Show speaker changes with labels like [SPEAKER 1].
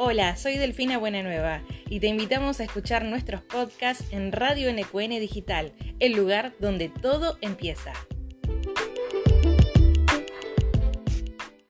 [SPEAKER 1] Hola, soy Delfina Buenanueva y te invitamos a escuchar nuestros podcasts en Radio NQN Digital, el lugar donde todo empieza.